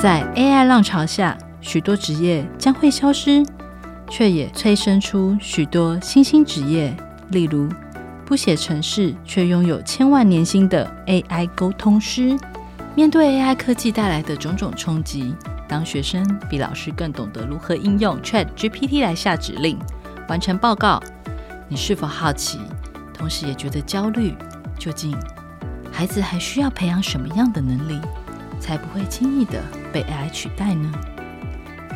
在 AI 浪潮下，许多职业将会消失，却也催生出许多新兴职业，例如不写程式却拥有千万年薪的 AI 沟通师。面对 AI 科技带来的种种冲击，当学生比老师更懂得如何应用 ChatGPT 来下指令、完成报告，你是否好奇，同时也觉得焦虑？究竟孩子还需要培养什么样的能力，才不会轻易的被 AI 取代呢？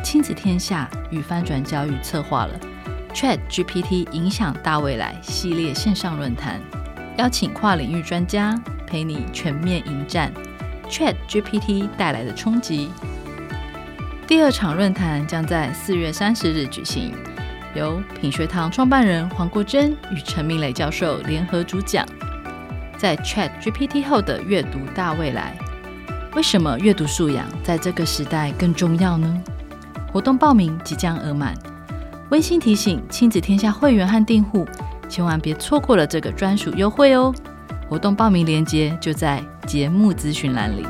亲子天下与翻转教育策划了 ChatGPT 影响大未来系列线上论坛，邀请跨领域专家陪你全面迎战。ChatGPT 带来的冲击。第二场论坛将在四月三十日举行，由品学堂创办人黄国珍与陈明磊教授联合主讲。在 ChatGPT 后的阅读大未来，为什么阅读素养在这个时代更重要呢？活动报名即将额满，温馨提醒亲子天下会员和订户，千万别错过了这个专属优惠哦！活动报名链接就在节目咨询栏里。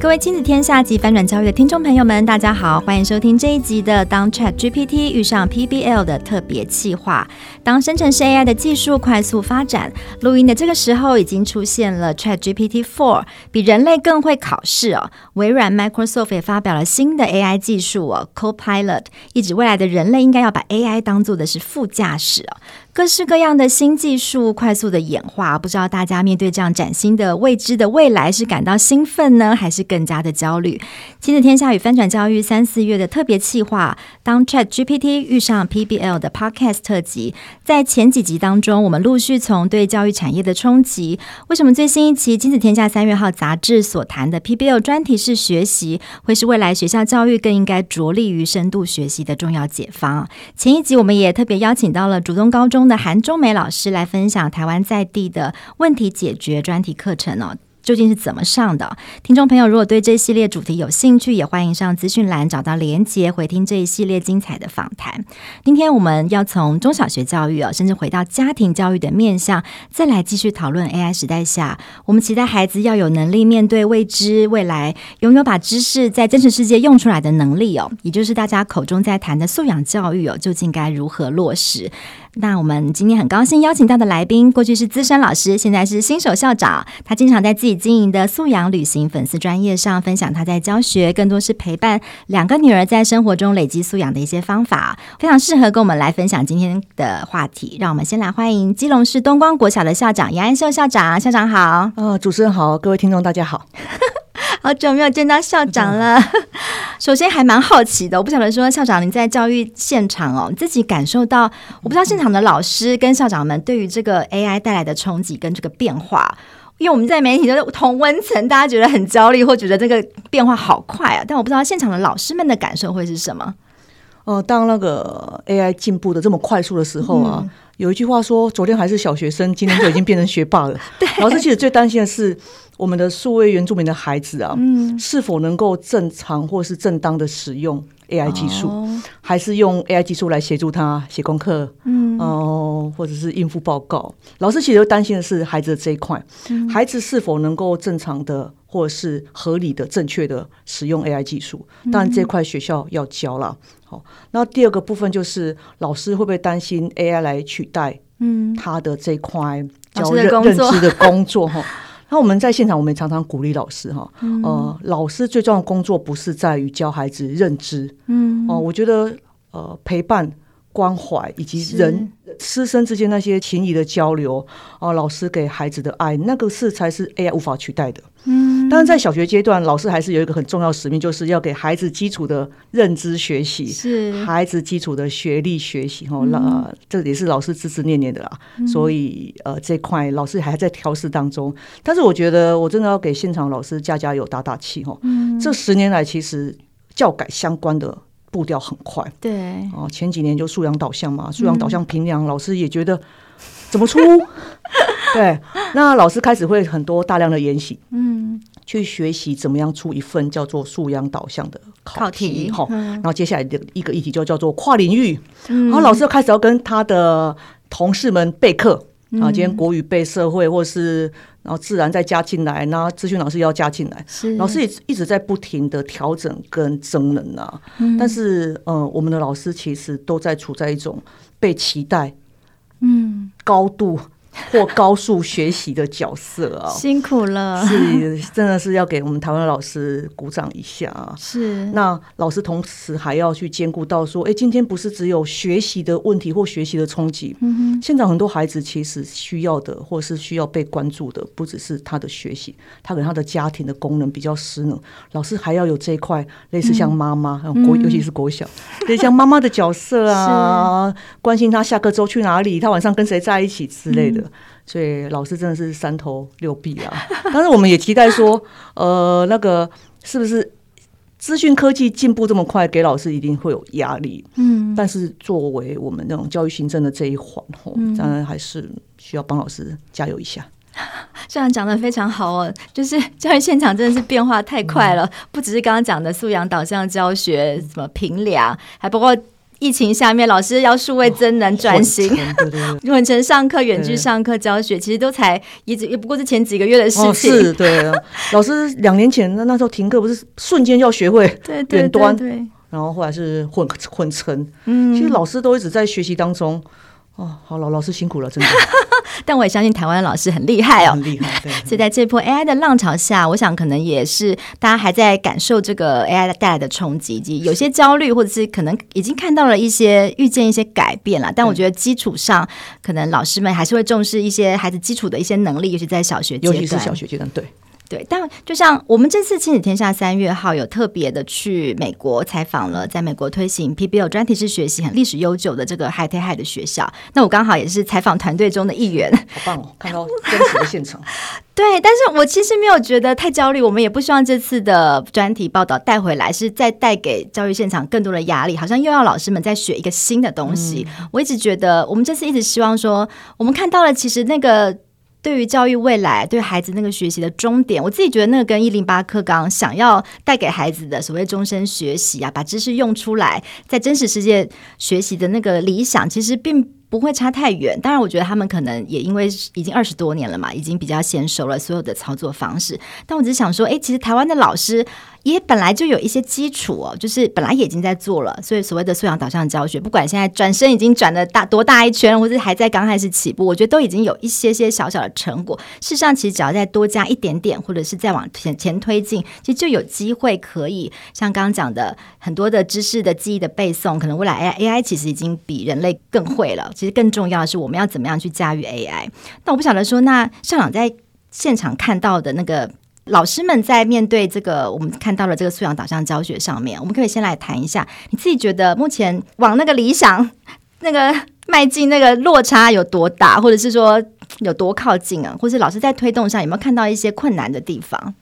各位亲子天下及翻转教育的听众朋友们，大家好，欢迎收听这一集的《当 ChatGPT 遇上 PBL》的特别企划。当生成式 AI 的技术快速发展，录音的这个时候已经出现了 ChatGPT 4，比人类更会考试哦。微软 Microsoft 也发表了新的 AI 技术哦，Copilot，意指未来的人类应该要把 AI 当做的是副驾驶哦。各式各样的新技术快速的演化，不知道大家面对这样崭新的未知的未来是感到兴奋呢，还是更加的焦虑？亲子天下与翻转教育三四月的特别企划，当 ChatGPT 遇上 PBL 的 Podcast 特辑，在前几集当中，我们陆续从对教育产业的冲击，为什么最新一期亲子天下三月号杂志所谈的 PBL 专题式学习，会是未来学校教育更应该着力于深度学习的重要解方？前一集我们也特别邀请到了竹东高中。中的韩中梅老师来分享台湾在地的问题解决专题课程哦。究竟是怎么上的？听众朋友，如果对这系列主题有兴趣，也欢迎上资讯栏找到连结，回听这一系列精彩的访谈。今天我们要从中小学教育啊，甚至回到家庭教育的面向，再来继续讨论 AI 时代下，我们期待孩子要有能力面对未知未来，拥有把知识在真实世界用出来的能力哦，也就是大家口中在谈的素养教育哦，究竟该如何落实？那我们今天很高兴邀请到的来宾，过去是资深老师，现在是新手校长，他经常在自己经营的素养旅行粉丝专业上分享他在教学，更多是陪伴两个女儿在生活中累积素养的一些方法，非常适合跟我们来分享今天的话题。让我们先来欢迎基隆市东光国小的校长杨安秀校长，校长好。啊、哦，主持人好，各位听众大家好。好久没有见到校长了。首先还蛮好奇的，我不晓得说校长您在教育现场哦，自己感受到，我不知道现场的老师跟校长们对于这个 AI 带来的冲击跟这个变化，因为我们在媒体的同温层，大家觉得很焦虑或觉得这个变化好快啊，但我不知道现场的老师们的感受会是什么。哦、呃，当那个 AI 进步的这么快速的时候啊。嗯有一句话说，昨天还是小学生，今天就已经变成学霸了。对老师其实最担心的是，我们的数位原住民的孩子啊，嗯、是否能够正常或是正当的使用 AI 技术，哦、还是用 AI 技术来协助他写功课，嗯，哦、呃，或者是应付报告。老师其实担心的是孩子的这一块，嗯、孩子是否能够正常的或者是合理的、正确的使用 AI 技术。当然，这块学校要教了。好，那第二个部分就是老师会不会担心 AI 来取代嗯。他的这块教认认知的工作哈？那我们在现场，我们也常常鼓励老师哈，呃，老师最重要的工作不是在于教孩子认知，嗯。哦，我觉得呃陪伴。关怀以及人师生之间那些情谊的交流啊，老师给孩子的爱，那个是才是 AI 无法取代的。嗯，当然在小学阶段，老师还是有一个很重要使命，就是要给孩子基础的认知学习，是孩子基础的学历学习。哈，那这也是老师孜孜念念的啦。所以呃，这块老师还在调试当中。但是我觉得，我真的要给现场老师加加油、打打气。哈，这十年来其实教改相关的。步调很快，对。哦，前几年就素养导向嘛，素养导向平量，嗯、老师也觉得怎么出？对，那老师开始会很多大量的研习，嗯，去学习怎么样出一份叫做素养导向的考题哈。然后接下来的一个议题就叫做跨领域，然后老师又开始要跟他的同事们备课啊，今天国语备社会，或是然后自然再加进来，然后资讯老师要加进来，老师也一直在不停的调整跟增能啊。但是呃，我们的老师其实都在处在一种被期待，嗯，高度。或高速学习的角色啊，辛苦了，是真的是要给我们台湾老师鼓掌一下啊！是，那老师同时还要去兼顾到说，哎，今天不是只有学习的问题或学习的冲击，嗯哼，现场很多孩子其实需要的或是需要被关注的，不只是他的学习，他可能他的家庭的功能比较失能，老师还要有这一块类似像妈妈，国、嗯、尤其是国小，类似像妈妈的角色啊，关心他下课之后去哪里，他晚上跟谁在一起之类的。嗯所以老师真的是三头六臂啊！但是我们也期待说，呃，那个是不是资讯科技进步这么快，给老师一定会有压力？嗯，但是作为我们那种教育行政的这一环，吼，当然还是需要帮老师加油一下。校长讲的非常好哦，就是教育现场真的是变化太快了，不只是刚刚讲的素养导向教学，什么评量，还包括。疫情下面，老师要数位真能转型，远程上课、远距上课教学，其实都才也只也不过是前几个月的事情。哦、是，对啊，老师两年前那那时候停课，不是瞬间就要学会远端，对对对对，然后后来是混混成。嗯，其实老师都一直在学习当中。哦，好，老老师辛苦了，真的。但我也相信台湾的老师很厉害哦，很厉害。对，所以在这波 AI 的浪潮下，我想可能也是大家还在感受这个 AI 带来的冲击，以及有些焦虑，或者是可能已经看到了一些预见一些改变了。但我觉得基础上，可能老师们还是会重视一些孩子基础的一些能力，尤其在小学阶段，尤其是小学阶段，对。对，但就像我们这次亲子天下三月号有特别的去美国采访了，在美国推行 PBL 专题式学习很历史悠久的这个 High Tech High 的学校，那我刚好也是采访团队中的一员，好棒哦，看到真实的现场。对，但是我其实没有觉得太焦虑，我们也不希望这次的专题报道带回来是再带给教育现场更多的压力，好像又要老师们再学一个新的东西。嗯、我一直觉得，我们这次一直希望说，我们看到了其实那个。对于教育未来，对孩子那个学习的终点，我自己觉得那个跟一零八课纲想要带给孩子的所谓终身学习啊，把知识用出来，在真实世界学习的那个理想，其实并不会差太远。当然，我觉得他们可能也因为已经二十多年了嘛，已经比较娴熟了所有的操作方式。但我只想说，哎，其实台湾的老师。也本来就有一些基础哦，就是本来已经在做了，所以所谓的素养导向教学，不管现在转身已经转了大多大一圈，或者还在刚开始起步，我觉得都已经有一些些小小的成果。事实上，其实只要再多加一点点，或者是再往前前推进，其实就有机会可以像刚刚讲的很多的知识的记忆的背诵，可能未来 AI AI 其实已经比人类更会了。其实更重要的是，我们要怎么样去驾驭 AI？那我不晓得说，那校长在现场看到的那个。老师们在面对这个我们看到了这个素养导向教学上面，我们可以先来谈一下，你自己觉得目前往那个理想那个迈进那个落差有多大，或者是说有多靠近啊？或是老师在推动上有没有看到一些困难的地方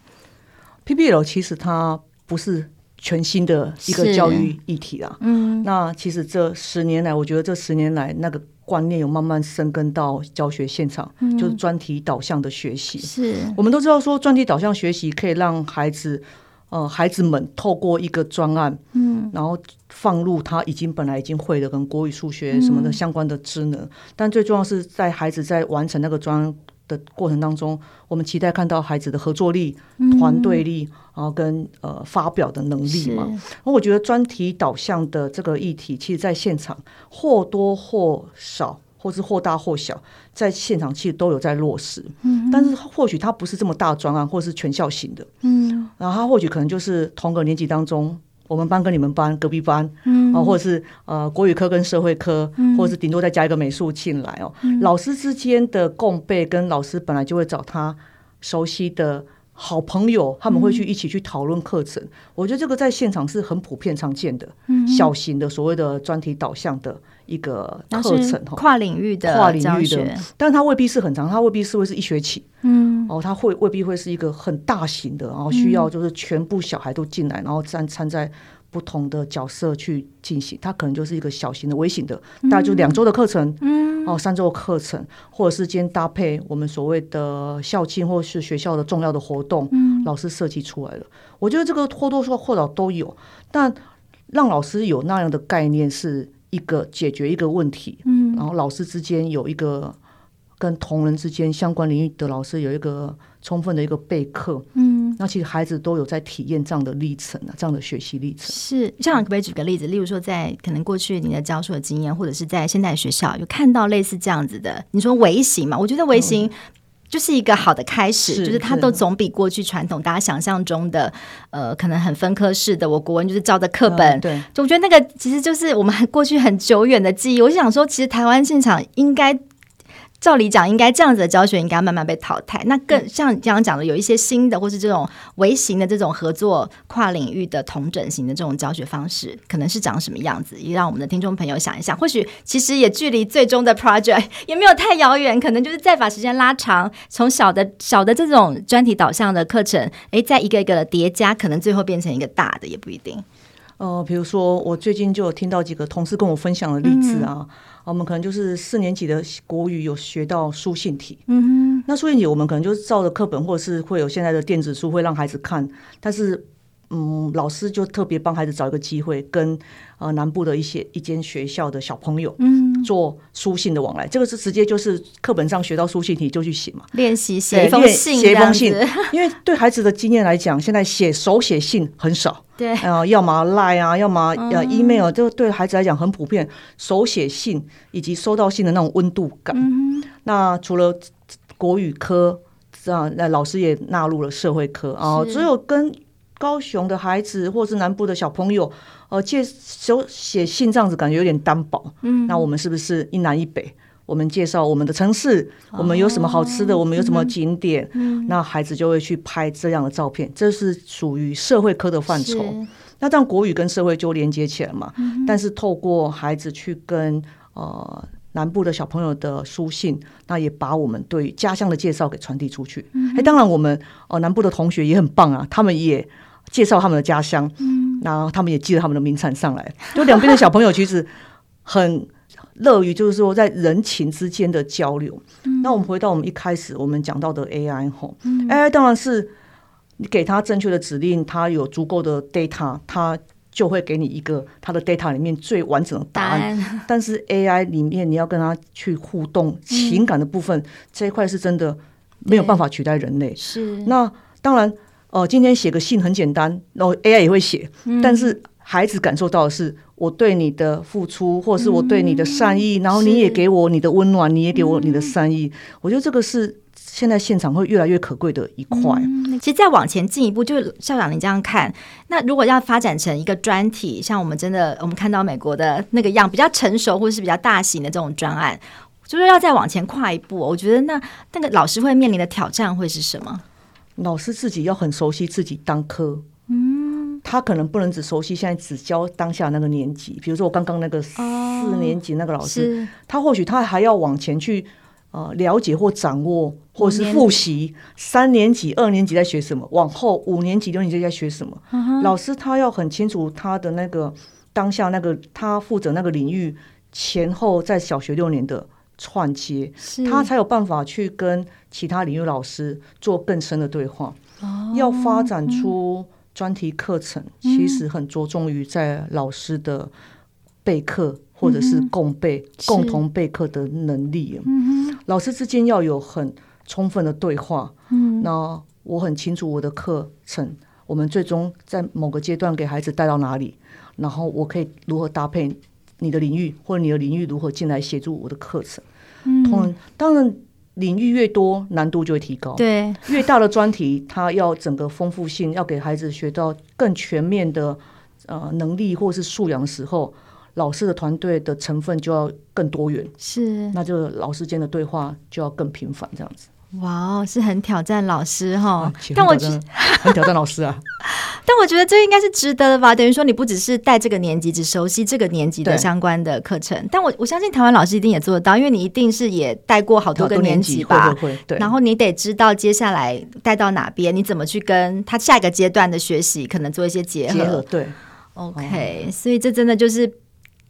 ？P P L 其实它不是全新的一个教育议题啊，嗯，那其实这十年来，我觉得这十年来那个。观念有慢慢生根到教学现场，嗯、就是专题导向的学习。是。我们都知道说，专题导向学习可以让孩子，呃，孩子们透过一个专案，嗯，然后放入他已经本来已经会的跟国语、数学什么的相关的职能，嗯、但最重要是在孩子在完成那个专案的过程当中，我们期待看到孩子的合作力、团队力，然后跟呃发表的能力嘛。然后我觉得专题导向的这个议题，其实在现场或多或少，或是或大或小，在现场其实都有在落实。嗯，但是或许它不是这么大专案，或是全校型的。嗯，然后它或许可能就是同个年级当中。我们班跟你们班隔壁班，嗯，啊，或者是呃国语科跟社会科，嗯，或者是顶多再加一个美术进来哦。嗯，老师之间的共备，跟老师本来就会找他熟悉的好朋友，他们会去一起去讨论课程。嗯，我觉得这个在现场是很普遍常见的，嗯，小型的所谓的专题导向的。一个课程跨领域的跨领域的，但是它未必是很长，它未必是会是一学期，嗯，哦，它会未必会是一个很大型的，然后需要就是全部小孩都进来，然后参参在不同的角色去进行，它可能就是一个小型的微型的，大概就两周的课程，嗯，哦，三周的课程，或者是今天搭配我们所谓的校庆或是学校的重要的活动，嗯，老师设计出来了。我觉得这个或多或少都有，但让老师有那样的概念是一个解决一个问题，嗯，然后老师之间有一个跟同仁之间相关领域的老师有一个充分的一个备课，嗯，那其实孩子都有在体验这样的历程啊，这样的学习历程。是，这样可不可以举个例子？例如说，在可能过去你的教授的经验，或者是在现代学校有看到类似这样子的？你说微型嘛？我觉得微型就是一个好的开始，是就是它都总比过去传统大家想象中的，呃，可能很分科式的。我国文就是照着课本，嗯，对，就我觉得那个其实就是我们过去很久远的记忆。我想说，其实台湾现场应该。照理讲，应该这样子的教学应该慢慢被淘汰。那更像你刚刚讲的，有一些新的，或是这种微型的这种合作、跨领域的同整型的这种教学方式，可能是长什么样子？也让我们的听众朋友想一想。或许其实也距离最终的 project 也没有太遥远，可能就是再把时间拉长，从小的小的这种专题导向的课程，诶，再一个一个的叠加，可能最后变成一个大的，也不一定。呃，比如说我最近就有听到几个同事跟我分享的例子啊。嗯我们可能就是四年级的国语有学到书信体，嗯哼，那书信体我们可能就是照着课本，或者是会有现在的电子书会让孩子看，但是，嗯，老师就特别帮孩子找一个机会，跟呃南部的一些一间学校的小朋友，嗯，做书信的往来，这个是直接就是课本上学到书信题就去写嘛，练习写一封信，写一封信，因为对孩子的经验来讲，现在写手写信很少。对，呃，要么 Line 啊，要么呃 email，这个对孩子来讲很普遍。手写信以及收到信的那种温度感。嗯、那除了国语科，这样那老师也纳入了社会科啊。只有跟高雄的孩子或是南部的小朋友，呃，借手写信这样子感觉有点单薄。嗯，那我们是不是一南一北？我们介绍我们的城市，我们有什么好吃的，我们有什么景点，嗯那孩子就会去拍这样的照片，这是属于社会科的范畴。那这样国语跟社会就连接起来嘛。嗯但是透过孩子去跟呃南部的小朋友的书信，那也把我们对家乡的介绍给传递出去。哎，当然我们呃南部的同学也很棒啊，他们也介绍他们的家乡，嗯然后他们也寄了他们的名产上来，就两边的小朋友其实很。乐于就是说，在人情之间的交流。嗯、那我们回到我们一开始我们讲到的 AI 吼、嗯、AI 当然是你给他正确的指令，他有足够的 data，他就会给你一个他的 data 里面最完整的答案。答案。但是 AI 里面你要跟他去互动，情感的部分、嗯、这一块是真的没有办法取代人类。是。那当然，呃，今天写个信很简单，然后 AI 也会写，嗯、但是。孩子感受到的是我对你的付出，或者是我对你的善意，嗯、然后你也给我你的温暖，你也给我你的善意。嗯、我觉得这个是现在现场会越来越可贵的一块。嗯、其实再往前进一步，就是校长，你这样看，那如果要发展成一个专题，像我们真的我们看到美国的那个样，比较成熟或者是比较大型的这种专案，就是要再往前跨一步，我觉得那那个老师会面临的挑战会是什么？老师自己要很熟悉自己当科，嗯。他可能不能只熟悉现在只教当下那个年级，比如说我刚刚那个四年级那个老师，哦、他或许他还要往前去呃了解或掌握，或者是复习三年级、二年级在学什么，往后五年级、六年级在学什么。嗯、老师他要很清楚他的那个当下那个他负责那个领域前后在小学六年的串接，他才有办法去跟其他领域老师做更深的对话。哦、要发展出。专题课程其实很着重于在老师的备课或者是共备、共同备课的能力。嗯老师之间要有很充分的对话。嗯那我很清楚我的课程，我们最终在某个阶段给孩子带到哪里，然后我可以如何搭配你的领域，或者你的领域如何进来协助我的课程。嗯，当然。领域越多，难度就会提高。对，越大的专题，它要整个丰富性，要给孩子学到更全面的呃能力或是素养的时候，老师的团队的成分就要更多元。是，那就老师间的对话就要更频繁，这样子。哇哦，是很挑战老师哈，啊、但我觉得很挑战老师啊。但我觉得这应该是值得的吧？等于说你不只是带这个年级，只熟悉这个年级的相关的课程。但我我相信台湾老师一定也做得到，因为你一定是也带过好多个年级吧？会会对。然后你得知道接下来带到哪边，你怎么去跟他下一个阶段的学习可能做一些结合。结合对，OK，、嗯、所以这真的就是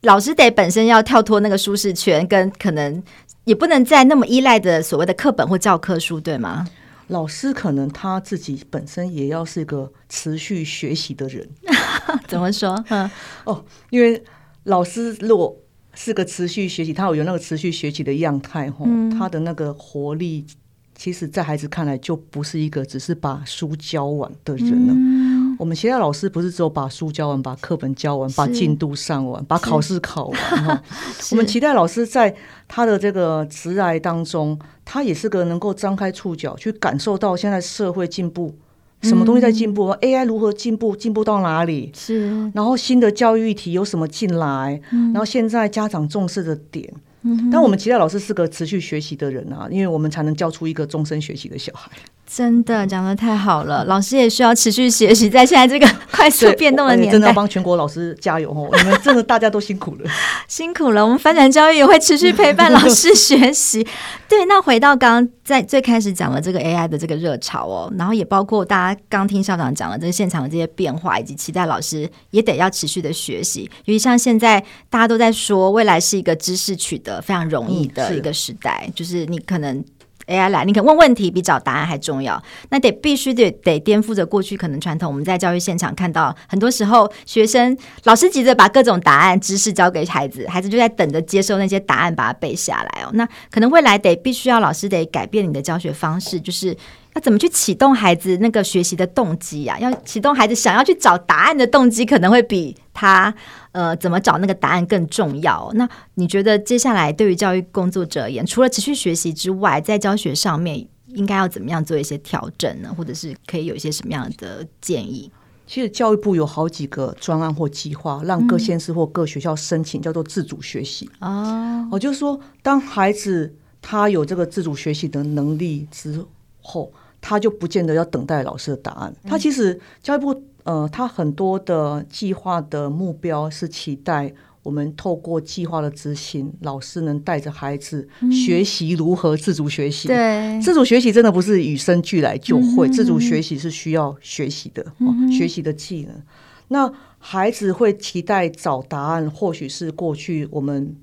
老师得本身要跳脱那个舒适圈，跟可能。也不能再那么依赖的所谓的课本或教科书，对吗？老师可能他自己本身也要是一个持续学习的人。怎么说？嗯，哦，因为老师如果是个持续学习，他有有那个持续学习的样态，吼、嗯，他的那个活力，其实在孩子看来就不是一个只是把书教完的人了。嗯我们其他老师不是只有把书教完、把课本教完、把进度上完、把考试考完哈。我们期待老师在他的这个职涯当中，他也是个能够张开触角去感受到现在社会进步，什么东西在进步、嗯、，AI 如何进步，进步到哪里？是。然后新的教育议题有什么进来？然后现在家长重视的点。嗯。但我们期待老师是个持续学习的人啊，因为我们才能教出一个终身学习的小孩。真的讲的太好了，老师也需要持续学习，在现在这个 快速变动的年代，真的要帮全国老师加油哦！你们真的大家都辛苦了，辛苦了。我们翻转教育也会持续陪伴老师学习。对，那回到刚刚在最开始讲了这个 AI 的这个热潮哦，然后也包括大家刚听校长讲了这个现场的这些变化，以及期待老师也得要持续的学习。尤其像现在大家都在说，未来是一个知识取得非常容易的一个时代，嗯、就是你可能。AI 来，你可问问题比找答案还重要。那得必须得得颠覆着过去可能传统。我们在教育现场看到，很多时候学生老师急着把各种答案知识交给孩子，孩子就在等着接受那些答案，把它背下来哦。那可能未来得必须要老师得改变你的教学方式，就是。要怎么去启动孩子那个学习的动机呀？要启动孩子想要去找答案的动机，可能会比他呃怎么找那个答案更重要。那你觉得接下来对于教育工作者而言，除了持续学习之外，在教学上面应该要怎么样做一些调整呢？或者是可以有一些什么样的建议？其实教育部有好几个专案或计划，让各县市或各学校申请，叫做自主学习。哦，我就是说，当孩子他有这个自主学习的能力之后。他就不见得要等待老师的答案。他其实教育部呃，他很多的计划的目标是期待我们透过计划的执行，老师能带着孩子学习如何自主学习。对，自主学习真的不是与生俱来就会，自主学习是需要学习的，学习的技能。那孩子会期待找答案，或许是过去我们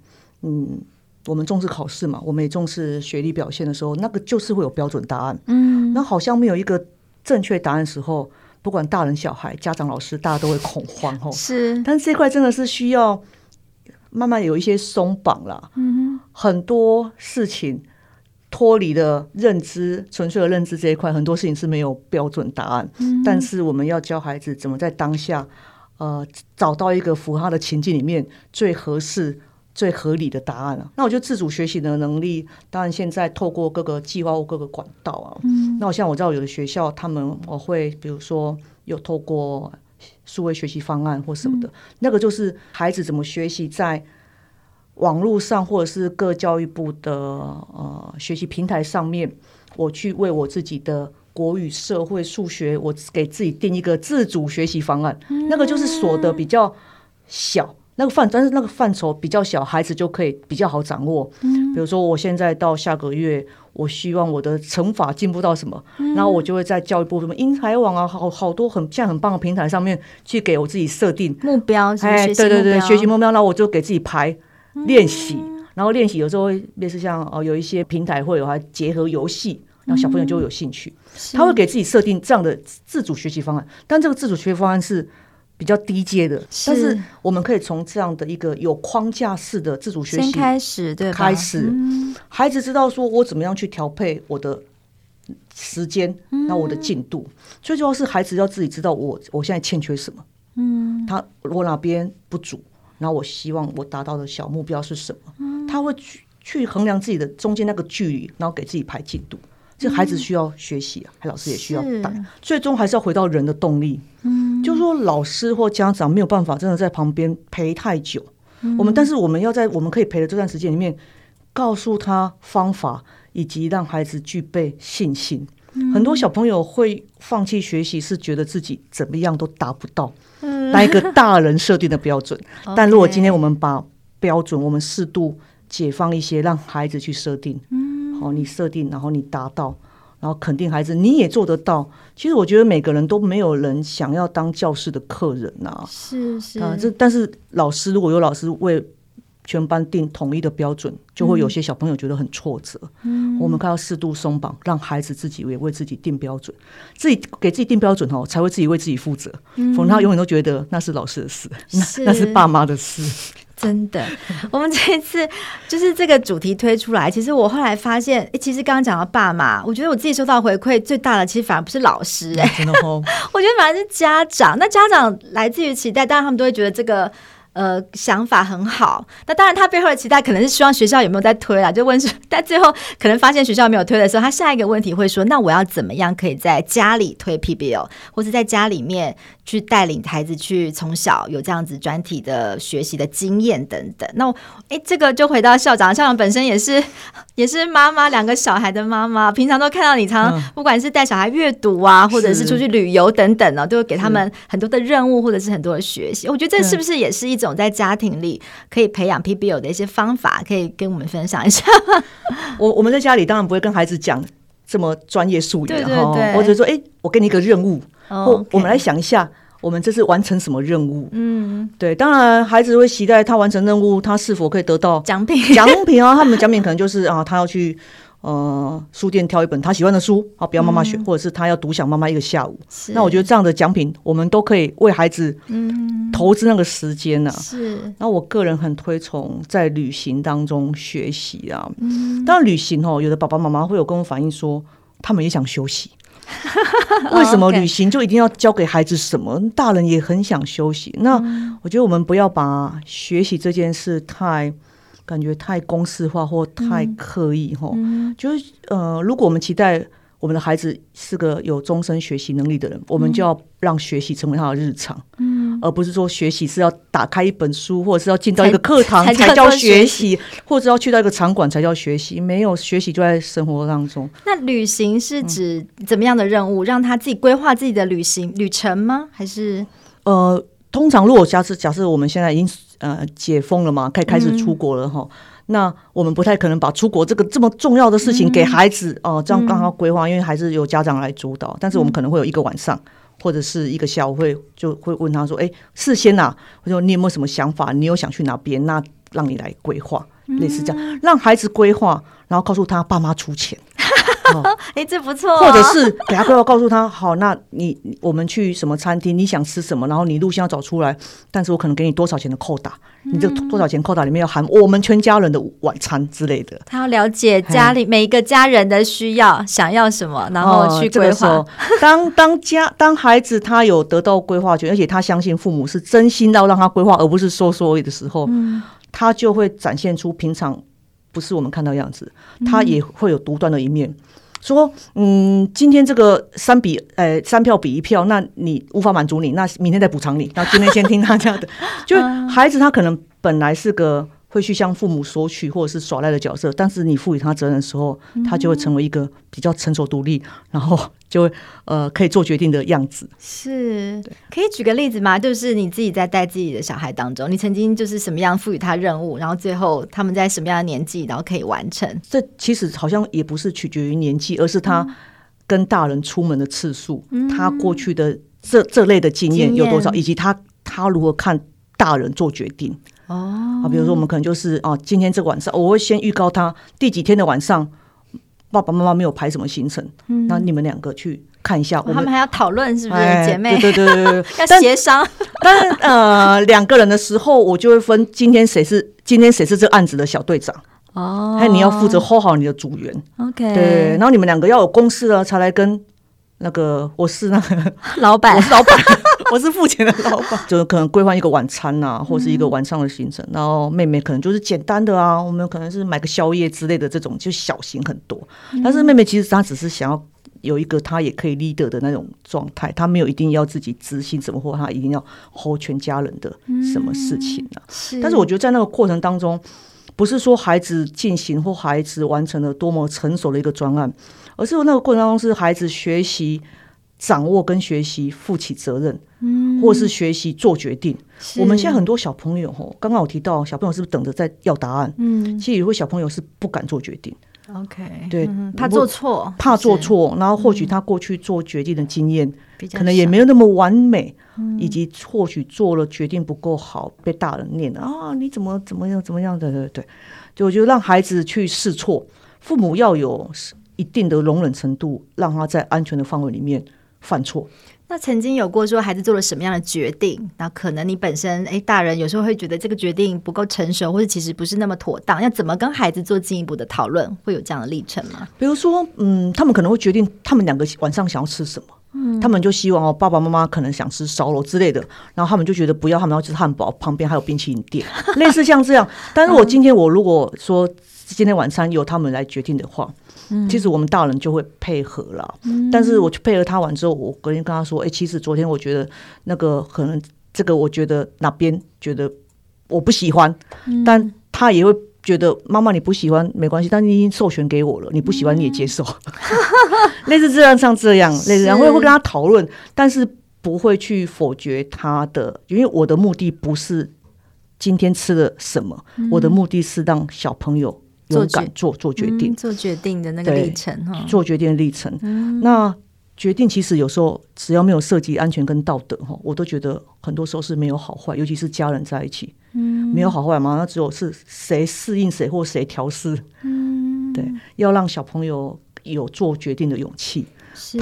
嗯。我们重视考试嘛，我们也重视学历表现的时候，那个就是会有标准答案。嗯，那好像没有一个正确答案的时候，不管大人小孩、家长老师，大家都会恐慌哦。是，但是这块真的是需要慢慢有一些松绑啦。嗯，很多事情脱离了认知，纯粹的认知这一块，很多事情是没有标准答案。嗯，但是我们要教孩子怎么在当下，呃，找到一个符合他的情境里面最合适。最合理的答案了。那我觉得自主学习的能力，当然现在透过各个计划或各个管道啊。嗯。那我像我知道有的学校，他们我会比如说有透过数位学习方案或什么的，那个就是孩子怎么学习在网络上或者是各教育部的呃学习平台上面，我去为我自己的国语、社会、数学，我给自己定一个自主学习方案。嗯那个就是锁的比较小。那个范，但是那个范畴比较小，孩子就可以比较好掌握。嗯，比如说我现在到下个月，我希望我的乘法进步到什么，嗯，然后我就会在教育部什么英才网啊，好好多很现在很棒的平台上面去给我自己设定。目标。哎，对对对，学习目标，然后我就给自己排练习，嗯，然后练习有时候会类似像哦，有一些平台会有还结合游戏，然后小朋友就会有兴趣，嗯，他会给自己设定这样的自主学习方案，但这个自主学习方案是。比较低阶的，但是我们可以从这样的一个有框架式的自主学习开始，对，开始，孩子知道说我怎么样去调配我的时间，那我的进度，最重要是孩子要自己知道我我现在欠缺什么，嗯，他我哪边不足，然后我希望我达到的小目标是什么，他会去去衡量自己的中间那个距离，然后给自己排进度。这孩子需要学习啊，老师也需要带，最终还是要回到人的动力。嗯，就是说老师或家长没有办法真的在旁边陪太久。我们但是我们要在我们可以陪的这段时间里面，告诉他方法，以及让孩子具备信心。很多小朋友会放弃学习，是觉得自己怎么样都达不到那一个大人设定的标准。但如果今天我们把标准，我们适度解放一些，让孩子去设定。好，你设定，然后你达到，然后肯定孩子，你也做得到。其实我觉得每个人都没有人想要当教室的客人呐、啊。是是啊，这但是老师如果有老师为全班定统一的标准，就会有些小朋友觉得很挫折。嗯，我们看要适度松绑，让孩子自己也为自己定标准，自己给自己定标准哦，才会自己为自己负责。否则他永远都觉得那是老师的事，那那是爸妈的事。真的，我们这一次就是这个主题推出来，其实我后来发现，欸，其实刚刚讲到爸妈，我觉得我自己收到回馈最大的，其实反而不是老师，哎，真的哦，我觉得反而是家长。那家长来自于期待，当然他们都会觉得这个。呃，想法很好。那当然，他背后的期待可能是希望学校有没有在推啊？就问说，但最后可能发现学校没有推的时候，他下一个问题会说：那我要怎么样可以在家里推 PBL，或是在家里面去带领孩子去从小有这样子专题的学习的经验等等？那哎，这个就回到校长，校长本身也是 也是妈妈，两个小孩的妈妈，平常都看到你常常不管是带小孩阅读啊，或者是出去旅游等等呢、啊，都会给他们很多的任务，或者是很多的学习。我觉得这是不是也是一种？种在家庭里可以培养 PBL 的一些方法，可以跟我们分享一下。我我们在家里当然不会跟孩子讲这么专业术语哈，或者说，哎、欸，我给你一个任务，哦、或我们来想一下，我们这是完成什么任务？嗯，对，当然孩子会期待他完成任务，他是否可以得到奖品？奖品啊，他们的奖品可能就是啊，他要去。呃，书店挑一本他喜欢的书，好，不要妈妈选，嗯，或者是他要独享妈妈一个下午。那我觉得这样的奖品，我们都可以为孩子投资那个时间呢，啊。是。那我个人很推崇在旅行当中学习啊。嗯。当然，旅行哦，有的爸爸妈妈会有跟我反映说，他们也想休息。为什么旅行就一定要教给孩子什么？大人也很想休息。那我觉得我们不要把学习这件事太。感觉太公式化或太刻意哈、嗯嗯，就是呃，如果我们期待我们的孩子是个有终身学习能力的人，嗯、我们就要让学习成为他的日常，嗯，而不是说学习是要打开一本书，或者是要进到一个课堂才叫学习，或者要去到一个场馆才叫学习。没有学习就在生活当中。那旅行是指怎么样的任务？让他自己规划自己的旅行旅程吗？还是呃，通常如果假设假设我们现在已经。呃，解封了嘛，可以开始出国了哈、嗯。那我们不太可能把出国这个这么重要的事情给孩子哦、嗯呃，这样刚好规划，因为还是由家长来主导。但是我们可能会有一个晚上、嗯、或者是一个下午会就会问他说：“哎，事先呐、啊，我说你有没有什么想法？你有想去哪边？那让你来规划，类似这样，让孩子规划，然后告诉他爸妈出钱。”哎、欸，这不错、啊。或者是给他规划，告诉他好，那你我们去什么餐厅？你想吃什么？然后你路线要找出来。但是我可能给你多少钱的扣打？你这多少钱扣打里面要含我们全家人的晚餐之类的。他要了解家里每一个家人的需要，想要什么，然后去规划、哦这个。当当家当孩子他有得到规划权，而且他相信父母是真心要让他规划，而不是说说而已的时候，嗯、他就会展现出平常不是我们看到的样子，他也会有独断的一面。嗯说，嗯，今天这个三比，呃，三票比一票，那你无法满足你，那明天再补偿你。那今天先听他这样的，就 孩子他可能本来是个。会去向父母索取或者是耍赖的角色，但是你赋予他责任的时候，他就会成为一个比较成熟独立，然后就会呃可以做决定的样子。是，可以举个例子吗？就是你自己在带自己的小孩当中，你曾经就是什么样赋予他任务，然后最后他们在什么样的年纪，然后可以完成？这其实好像也不是取决于年纪，而是他跟大人出门的次数，嗯、他过去的这这类的经验有多少，以及他他如何看大人做决定。哦，啊，比如说我们可能就是啊，今天这个晚上我会先预告他第几天的晚上，爸爸妈妈没有排什么行程，嗯，那你们两个去看一下。他们还要讨论是不是姐妹？对对对对对，要协商。呃，两个人的时候，我就会分今天谁是今天谁是这个案子的小队长哦，还有你要负责 hold 好你的组员。OK，对，然后你们两个要有共识了才来跟。那个我是那个老板，我是老板，我是付钱的老板，就可能规划一个晚餐呐、啊，或是一个晚上的行程、嗯。然后妹妹可能就是简单的啊，我们可能是买个宵夜之类的这种，就小型很多。嗯、但是妹妹其实她只是想要有一个她也可以 leader 的那种状态，她没有一定要自己执行什么，或她一定要 hold 全家人的什么事情啊。是。但是我觉得在那个过程当中，不是说孩子进行或孩子完成了多么成熟的一个专案。而是那个过程当中，是孩子学习掌握跟学习负起责任，嗯，或是学习做决定。我们现在很多小朋友，吼，刚刚我提到小朋友是不是等着在要答案？嗯，其实有些小朋友是不敢做决定，OK，对，怕做错，怕做错，然后或许他过去做决定的经验、嗯、可能也没有那么完美，以及或许做了决定不够好，被大人念啊，你怎么怎么样怎么样？的？对对，就我觉得让孩子去试错，父母要有一定的容忍程度，让他在安全的范围里面犯错。那曾经有过说孩子做了什么样的决定？那可能你本身诶，大人有时候会觉得这个决定不够成熟，或者其实不是那么妥当，要怎么跟孩子做进一步的讨论？会有这样的历程吗？比如说，嗯，他们可能会决定他们两个晚上想要吃什么，嗯，他们就希望哦，爸爸妈妈可能想吃烧肉之类的，然后他们就觉得不要，他们要吃汉堡，旁边还有冰淇淋店，类似像这样。但是我今天我如果说今天晚餐由他们来决定的话。其实我们大人就会配合了，嗯、但是我去配合他完之后，我隔天跟他说：“哎、欸，其实昨天我觉得那个可能这个，我觉得哪边觉得我不喜欢，嗯、但他也会觉得妈妈你不喜欢没关系，但你已经授权给我了，你不喜欢你也接受，嗯、类似这样像这样，类似然后会会跟他讨论，但是不会去否决他的，因为我的目的不是今天吃了什么，嗯、我的目的是让小朋友。”勇敢做做决定，做决定的那个历程哈，做决定的历程。那决定其实有时候只要没有涉及安全跟道德哈，我都觉得很多时候是没有好坏，尤其是家人在一起，嗯，没有好坏嘛，那只有是谁适应谁或谁调试，嗯，对，要让小朋友有做决定的勇气，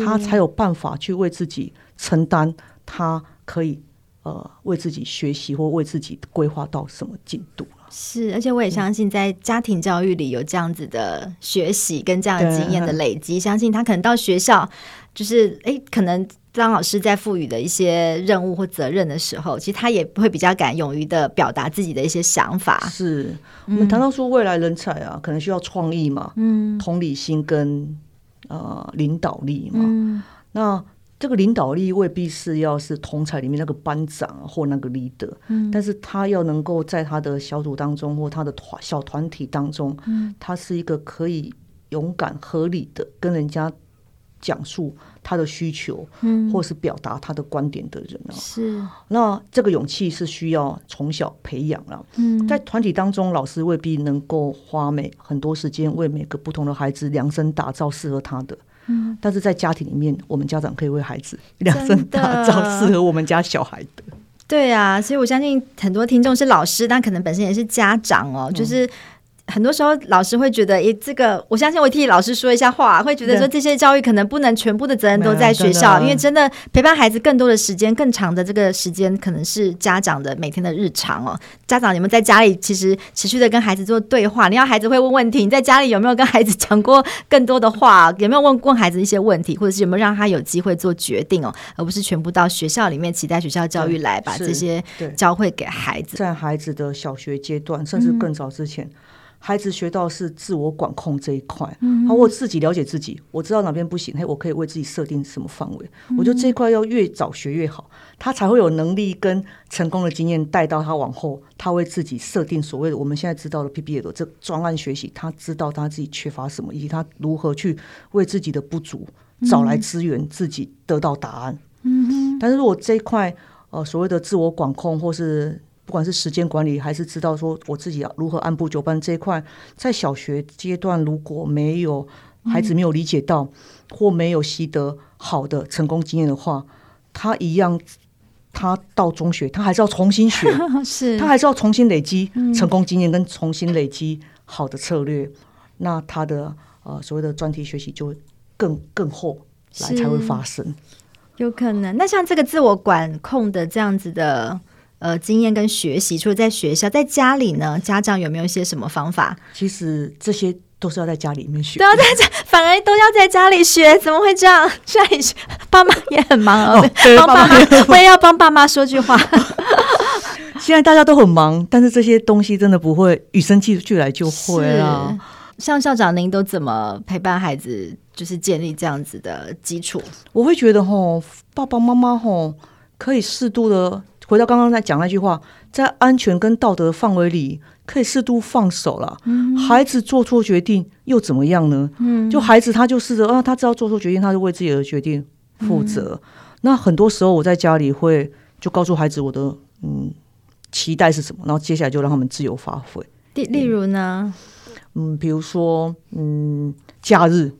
他才有办法去为自己承担，他可以呃为自己学习或为自己规划到什么进度。是，而且我也相信，在家庭教育里有这样子的学习跟这样的经验的累积，相信他可能到学校，就是哎，可能张老师在赋予的一些任务或责任的时候，其实他也会比较敢勇于的表达自己的一些想法。是我们谈到说未来人才啊，可能需要创意嘛，嗯，同理心跟呃领导力嘛，嗯，那。这个领导力未必是要是同才里面那个班长或那个 leader，嗯，但是他要能够在他的小组当中或他的团小团体当中，嗯，他是一个可以勇敢合理的跟人家讲述他的需求，嗯，或是表达他的观点的人啊，是。那这个勇气是需要从小培养了，嗯，在团体当中，老师未必能够花每很多时间为每个不同的孩子量身打造适合他的。嗯，但是在家庭里面，我们家长可以为孩子 量身打造适合我们家小孩的。对啊，所以我相信很多听众是老师，但可能本身也是家长哦，就是。很多时候，老师会觉得，诶，这个我相信我替老师说一下话，会觉得说这些教育可能不能全部的责任都在学校，因为真的陪伴孩子更多的时间、更长的这个时间，可能是家长的每天的日常哦。家长，你们在家里其实持续的跟孩子做对话，你要孩子会问问题，你在家里有没有跟孩子讲过更多的话？有没有问问孩子一些问题，或者是有没有让他有机会做决定哦，而不是全部到学校里面期待学校教育来把这些教会给孩子。在孩子的小学阶段，甚至更早之前。嗯孩子学到是自我管控这一块，嗯，我自己了解自己，我知道哪边不行，嘿，我可以为自己设定什么范围。嗯、我觉得这一块要越早学越好，他才会有能力跟成功的经验带到他往后，他为自己设定所谓的我们现在知道的 PBA 的这专案学习，他知道他自己缺乏什么，以及他如何去为自己的不足找来资源，自己得到答案。嗯，但是如果这一块呃所谓的自我管控或是不管是时间管理，还是知道说我自己要如何按部就班这一块，在小学阶段如果没有孩子没有理解到，嗯、或没有习得好的成功经验的话，他一样，他到中学他还是要重新学，是他还是要重新累积成功经验跟重新累积好的策略，嗯、那他的呃所谓的专题学习就会更更后来才会发生，有可能。那像这个自我管控的这样子的。呃，经验跟学习，除了在学校，在家里呢，家长有没有一些什么方法？其实这些都是要在家里面学，都要在家，反而都要在家里学，怎么会这样？家里学，爸妈也很忙哦。帮爸妈，我也要帮爸妈说句话。现在大家都很忙，但是这些东西真的不会与生俱来就会啊。像校长，您都怎么陪伴孩子，就是建立这样子的基础？我会觉得吼，爸爸妈妈吼可以适度的。回到刚刚在讲那句话，在安全跟道德范围里，可以适度放手了。嗯、孩子做错决定又怎么样呢？嗯、就孩子他就试着啊，他知道做错决定，他就为自己的决定负责。嗯、那很多时候我在家里会就告诉孩子我的嗯期待是什么，然后接下来就让他们自由发挥。例例如呢，嗯，比如说嗯，假日，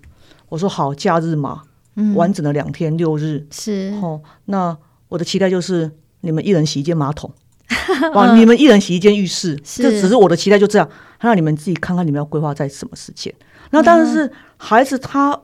我说好，假日嘛，嗯，完整的两天六日是哦。那我的期待就是你们一人洗一间马桶，哇，你们一人洗一间浴室，这只是我的期待，就这样，让你们自己看看你们要规划在什么时间。那但是孩子他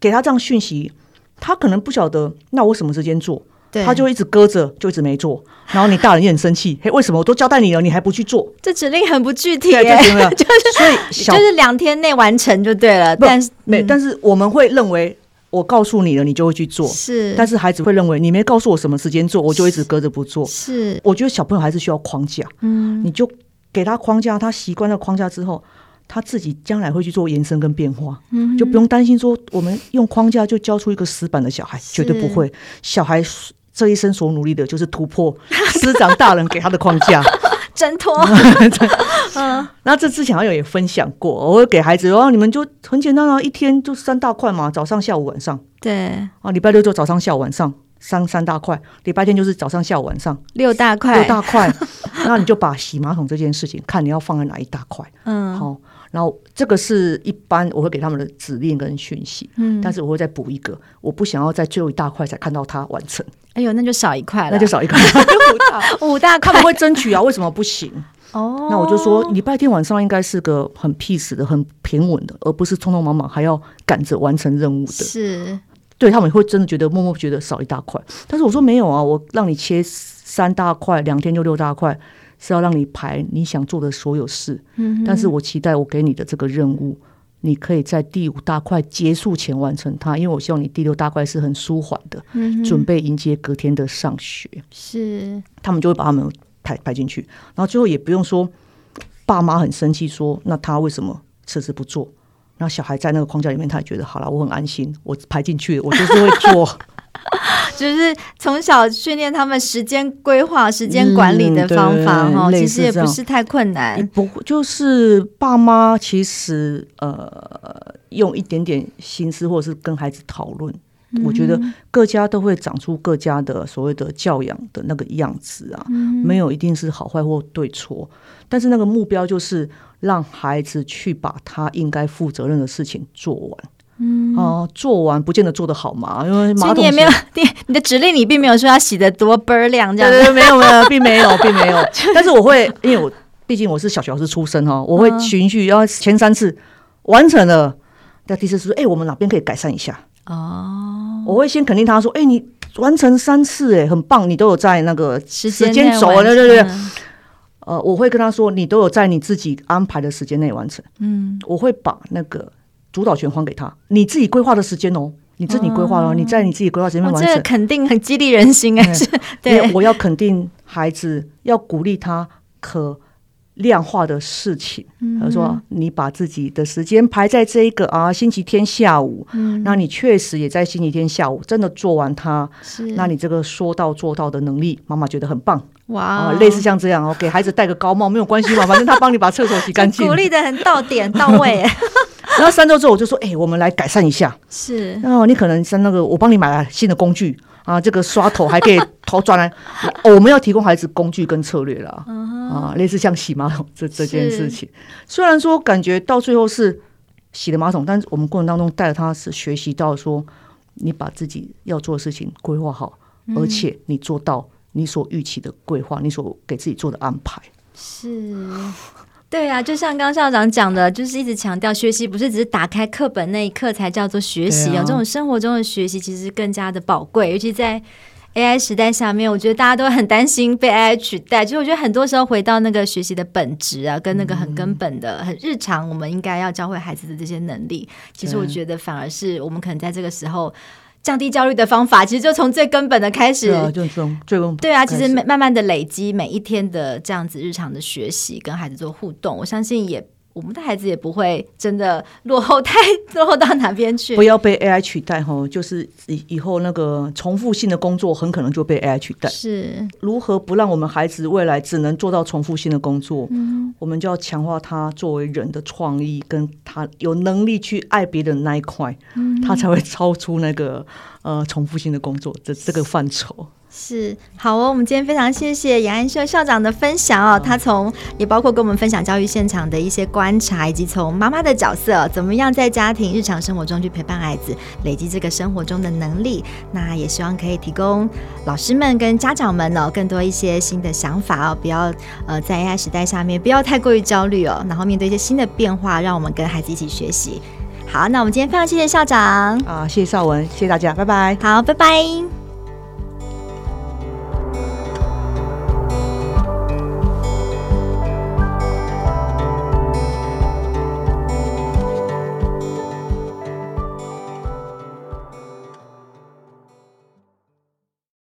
给他这样讯息，他可能不晓得，那我什么时间做？他就一直搁着，就一直没做。然后你大人也很生气，嘿，为什么我都交代你了，你还不去做？这指令很不具体，对，就是所以就是两天内完成就对了。但是没，但是我们会认为我告诉你了，你就会去做。是，但是孩子会认为你没告诉我什么时间做，我就一直搁着不做。是，我觉得小朋友还是需要框架。嗯，你就给他框架，他习惯了框架之后。他自己将来会去做延伸跟变化，嗯，就不用担心说我们用框架就教出一个死板的小孩，绝对不会。小孩这一生所努力的就是突破 师长大人给他的框架，挣脱。嗯，那这之前好像也分享过，我会给孩子，然后你们就很简单啊，一天就三大块嘛，早上、下午、晚上。对啊，礼拜六就早上、下午、晚上三三大块，礼拜天就是早上、下午、晚上六大块，六大块。那你就把洗马桶这件事情，看你要放在哪一大块，嗯，好。然后这个是一般我会给他们的指令跟讯息，嗯，但是我会再补一个，我不想要在最后一大块才看到他完成。哎呦，那就少一块了，那就少一 块，五大块，他们会争取啊，为什么不行？哦，那我就说礼拜天晚上应该是个很 peace 的、很平稳的，而不是匆匆忙忙还要赶着完成任务的。是，对他们会真的觉得默默觉得少一大块，但是我说没有啊，我让你切三大块，两天就六大块。是要让你排你想做的所有事，嗯，但是我期待我给你的这个任务，你可以在第五大块结束前完成它，因为我希望你第六大块是很舒缓的，嗯，准备迎接隔天的上学。是，他们就会把他们排排进去，然后最后也不用说爸妈很生气说，那他为什么迟迟不做？然后小孩在那个框架里面，他也觉得好了，我很安心，我排进去，我就是会做。就是从小训练他们时间规划、时间管理的方法哈、嗯，其实也不是太困难。不，就是爸妈其实呃，用一点点心思，或者是跟孩子讨论、嗯，我觉得各家都会长出各家的所谓的教养的那个样子啊、嗯，没有一定是好坏或对错，但是那个目标就是让孩子去把他应该负责任的事情做完。嗯哦，做完不见得做得好嘛，因为马桶你也没有你你的指令，你并没有说要洗得多倍儿亮这样子，对对，没有没有，并没有 并没有。但是我会，因为我毕竟我是小学老师出身哈，我会循序，要前三次完成了，那第四次说，哎、欸，我们哪边可以改善一下？哦，我会先肯定他说，哎、欸，你完成三次，哎，很棒，你都有在那个时间轴，对对对。呃，我会跟他说，你都有在你自己安排的时间内完成。嗯，我会把那个。主导权还给他，你自己规划的时间哦，你自己规划了，你在你自己规划时间完成，这肯定很激励人心哎，是 对，我要肯定孩子，要鼓励他可量化的事情。他、嗯、说：“你把自己的时间排在这一个啊星期天下午，嗯，那你确实也在星期天下午真的做完它，是，那你这个说到做到的能力，妈妈觉得很棒。哇、啊，类似像这样哦，给孩子戴个高帽没有关系嘛，反正他帮你把厕所洗干净，鼓励的很到点到位。” 然后三周之后，我就说：“哎、欸，我们来改善一下。”是，然后你可能像那个，我帮你买了新的工具啊，这个刷头还可以头转来、哦。我们要提供孩子工具跟策略了、uh-huh. 啊，类似像洗马桶这这件事情。虽然说感觉到最后是洗的马桶，但是我们过程当中带着他是学习到说，你把自己要做的事情规划好，嗯、而且你做到你所预期的规划，你所给自己做的安排。是。对啊，就像刚校长讲的，就是一直强调学习不是只是打开课本那一刻才叫做学习啊，这种生活中的学习其实更加的宝贵，尤其在 AI 时代下面，我觉得大家都很担心被 AI 取代。其实我觉得很多时候回到那个学习的本质啊，跟那个很根本的、很日常，我们应该要教会孩子的这些能力，其实我觉得反而是我们可能在这个时候。降低焦虑的方法，其实就从最根本的开始。对啊，就从最根本。对啊，其实慢慢的累积每一天的这样子日常的学习，跟孩子做互动，我相信也。我们的孩子也不会真的落后太落后到哪边去，不要被 AI 取代哈，就是以以后那个重复性的工作很可能就被 AI 取代。是如何不让我们孩子未来只能做到重复性的工作？嗯，我们就要强化他作为人的创意，跟他有能力去爱别人那一块。嗯，它才会超出那个呃重复性的工作这这个范畴。是好哦，我们今天非常谢谢杨安秀校长的分享哦。他从也包括跟我们分享教育现场的一些观察，以及从妈妈的角色怎么样在家庭日常生活中去陪伴孩子，累积这个生活中的能力。那也希望可以提供老师们跟家长们哦更多一些新的想法哦，不要呃在 AI 时代下面不要太过于焦虑哦，然后面对一些新的变化，让我们跟孩子一起学习。好，那我们今天非常谢谢校长啊，谢谢绍文，谢谢大家，拜拜。好，拜拜。